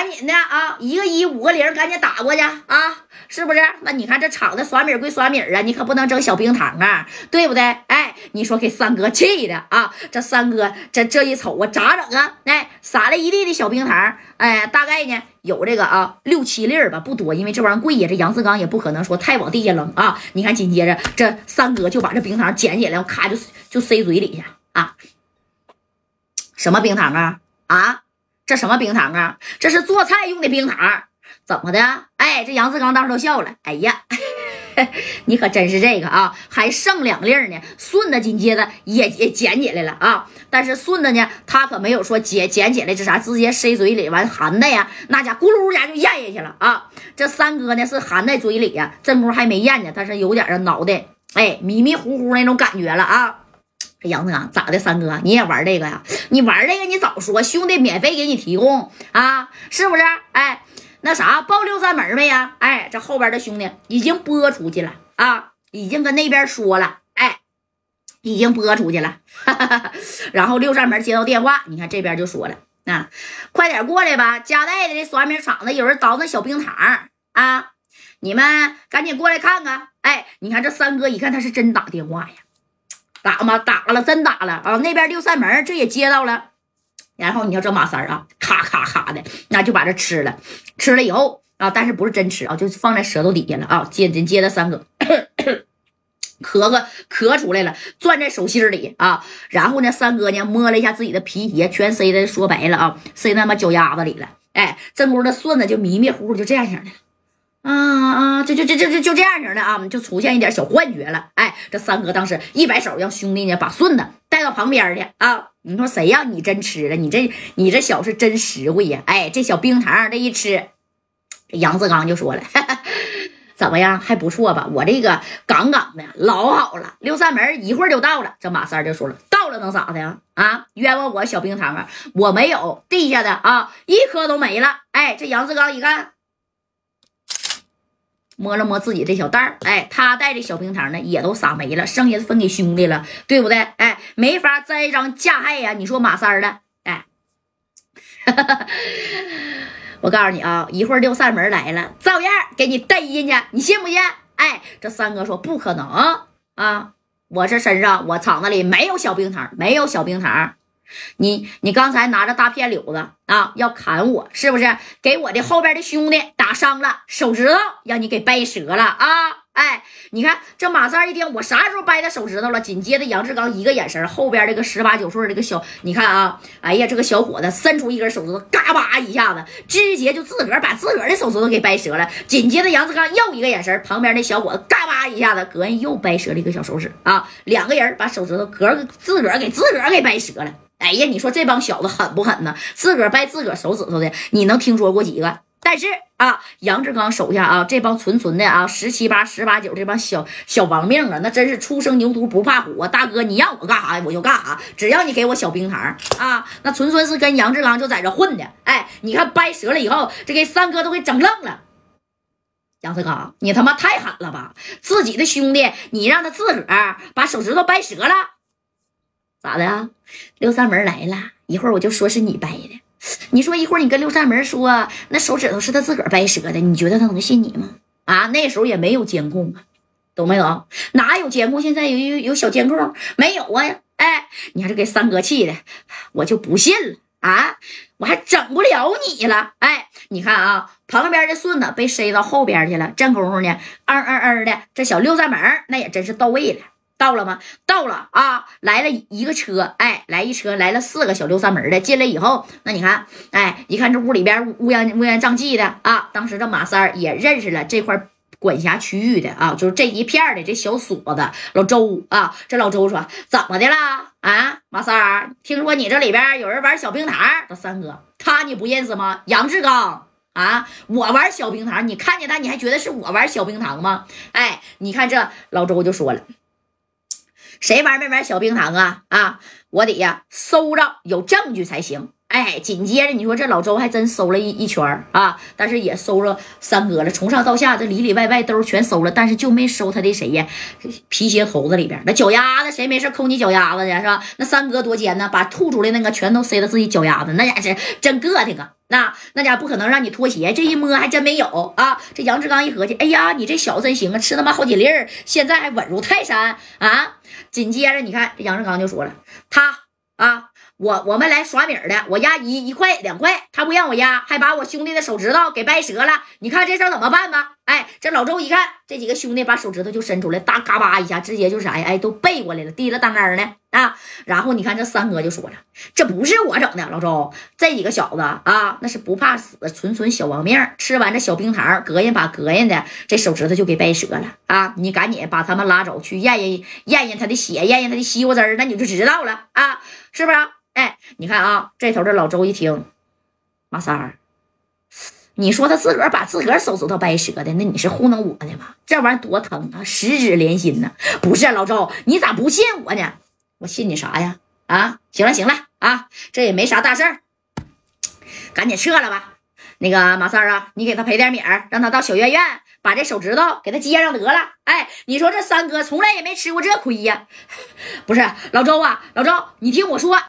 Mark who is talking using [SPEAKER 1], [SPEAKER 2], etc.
[SPEAKER 1] 赶紧的啊，一个一五个零，赶紧打过去啊，是不是？那你看这厂子耍米归耍米啊，你可不能整小冰糖啊，对不对？哎，你说给三哥气的啊，这三哥这这一瞅啊，咋整啊？哎，撒了一地的小冰糖，哎，大概呢有这个啊六七粒吧，不多，因为这玩意儿贵呀，这杨志刚也不可能说太往地下扔啊。你看紧接着这三哥就把这冰糖捡起来，咔就就塞嘴里去啊。什么冰糖啊？啊，这什么冰糖啊？这是做菜用的冰糖，怎么的？哎，这杨志刚当时都笑了。哎呀，你可真是这个啊，还剩两粒呢。顺子紧接着也也捡起来了啊，但是顺子呢，他可没有说捡捡起来这啥，直接塞嘴里完含的呀，那家咕噜家就咽下去了啊。这三哥呢是含在嘴里呀，这功还没咽呢，但是有点儿脑袋哎迷迷糊糊那种感觉了啊。这杨子刚咋的？三哥，你也玩这个呀？你玩这个，你早说，兄弟免费给你提供啊，是不是？哎，那啥，报六扇门没呀？哎，这后边的兄弟已经播出去了啊，已经跟那边说了，哎，已经播出去了。然后六扇门接到电话，你看这边就说了，啊，快点过来吧，加代的这耍米厂子有人倒那小冰糖啊，你们赶紧过来看看。哎，你看这三哥一看他是真打电话呀。打吗？打了，真打了啊！那边六扇门这也接到了，然后你要这马三啊，咔咔咔的，那就把这吃了，吃了以后啊，但是不是真吃啊，就放在舌头底下了啊。接紧接着三哥 咳咳咳出来了，攥在手心里啊。然后呢，三哥呢摸了一下自己的皮鞋，全塞在说白了啊，塞他妈脚丫子里了。哎，正宫的顺子就迷迷糊糊就这样型的。啊啊！就就就就就就这样型的啊，就出现一点小幻觉了。哎，这三哥当时一摆手，让兄弟呢把顺子带到旁边去啊。你说谁让你真吃了？你这你这小是真实惠呀！哎，这小冰糖这一吃，杨志刚就说了，怎么样？还不错吧？我这个杠杠的老好了。六扇门一会儿就到了。这马三就说了，到了能咋的呀？啊，冤枉我小冰糖啊！我没有地下的啊，一颗都没了。哎，这杨志刚一看。摸了摸自己这小袋儿，哎，他带的小冰糖呢，也都撒没了，剩下的分给兄弟了，对不对？哎，没法栽赃嫁害呀！你说马三的，哎，我告诉你啊，一会儿六扇门来了，照样给你逮进去，你信不信？哎，这三哥说不可能啊，我这身上我厂子里没有小冰糖，没有小冰糖。你你刚才拿着大片柳子啊，要砍我是不是？给我的后边的兄弟打伤了手指头，让你给掰折了啊！哎，你看这马三一听，我啥时候掰他手指头了？紧接着杨志刚一个眼神，后边这个十八九岁这个小，你看啊，哎呀，这个小伙子伸出一根手指头，嘎巴一下子，直接就自个儿把自个儿的手指头给掰折了。紧接着杨志刚又一个眼神，旁边那小伙子嘎巴一下子，隔人又掰折了一个小手指啊！两个人把手指头隔自个儿给自个儿给掰折了。哎呀，你说这帮小子狠不狠呢？自个儿掰自个儿手指头的，你能听说过几个？但是啊，杨志刚手下啊，这帮纯纯的啊，十七八、十八九这帮小小亡命啊，那真是初生牛犊不怕虎啊！大哥，你让我干啥我就干啥，只要你给我小冰糖啊，那纯纯是跟杨志刚就在这混的。哎，你看掰折了以后，这给三哥都给整愣了。杨志刚，你他妈太狠了吧！自己的兄弟，你让他自个儿把手指头掰折了。咋的？刘三门来了一会儿，我就说是你掰的。你说一会儿你跟六扇门说那手指头是他自个掰折的，你觉得他能信你吗？啊，那时候也没有监控啊，懂没懂？哪有监控？现在有有有小监控没有啊？哎，你看这给三哥气的，我就不信了啊！我还整不了你了。哎，你看啊，旁边的顺子被塞到后边去了，正功夫呢，嗯嗯嗯的，这小六扇门那也真是到位了。到了吗？到了啊！来了一个车，哎，来一车，来了四个小六三门的进来以后，那你看，哎，一看这屋里边乌烟乌烟瘴气的啊！当时这马三也认识了这块管辖区域的啊，就是这一片的这小锁子老周啊。这老周说：“怎么的了啊？马三，听说你这里边有人玩小冰糖？这三哥他你不认识吗？杨志刚啊，我玩小冰糖，你看见他你还觉得是我玩小冰糖吗？哎，你看这老周就说了。”谁玩没玩小冰糖啊？啊，我得呀，搜着有证据才行哎，紧接着你说这老周还真搜了一一圈啊，但是也搜了三哥了，从上到下这里里外外兜全搜了，但是就没搜他的谁呀？皮鞋头子里边那脚丫子，谁没事抠你脚丫子去是吧？那三哥多尖呢，把吐出来那个全都塞到自己脚丫子，那家是真膈应啊！那那家不可能让你脱鞋，这一摸还真没有啊！这杨志刚一合计，哎呀，你这小子真行啊，吃他妈好几粒儿，现在还稳如泰山啊！紧接着你看这杨志刚就说了，他啊。我我们来耍米儿的，我压一一块两块，他不让我压，还把我兄弟的手指头给掰折了。你看这事儿怎么办吧？哎，这老周一看，这几个兄弟把手指头就伸出来，大嘎巴一下，直接就啥呀？哎，都背过来了，提了当杆呢啊！然后你看这三哥就说了，这不是我整的，老周，这几个小子啊，那是不怕死，纯纯小亡命。吃完这小冰糖，膈应把膈应的，这手指头就给掰折了啊！你赶紧把他们拉走，去验验验验他的血，验验他的西瓜汁那你就知道了啊，是不是？哎，你看啊，这头的老周一听，马三儿，你说他自个儿把自个儿手指头掰折的，那你是糊弄我的吗？这玩意儿多疼啊，十指连心呢！不是老周，你咋不信我呢？我信你啥呀？啊，行了行了啊，这也没啥大事儿，赶紧撤了吧。那个马三儿啊，你给他赔点米儿，让他到小院院把这手指头给他接上得了。哎，你说这三哥从来也没吃过这亏呀？不是老周啊，老周，你听我说。